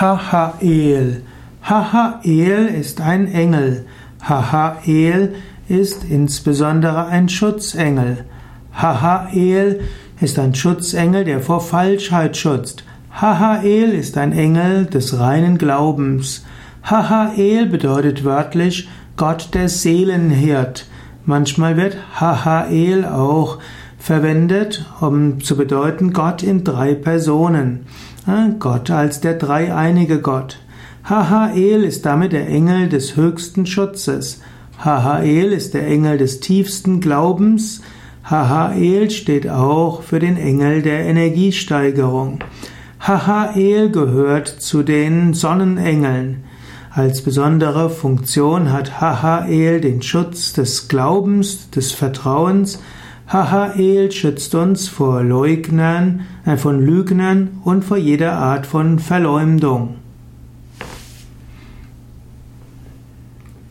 Hahael. Hahael ist ein Engel. Hahael ist insbesondere ein Schutzengel. Hahael ist ein Schutzengel, der vor Falschheit schützt. Hahael ist ein Engel des reinen Glaubens. Hahael bedeutet wörtlich Gott der Seelenhirt. Manchmal wird Hahael auch verwendet, um zu bedeuten Gott in drei Personen. Gott als der dreieinige Gott. Hahael ist damit der Engel des höchsten Schutzes. Hahael ist der Engel des tiefsten Glaubens. Hahael steht auch für den Engel der Energiesteigerung. Hahael gehört zu den Sonnenengeln. Als besondere Funktion hat Hahael den Schutz des Glaubens, des Vertrauens, Hahael schützt uns vor Leugnern, äh, von Lügnern und vor jeder Art von Verleumdung.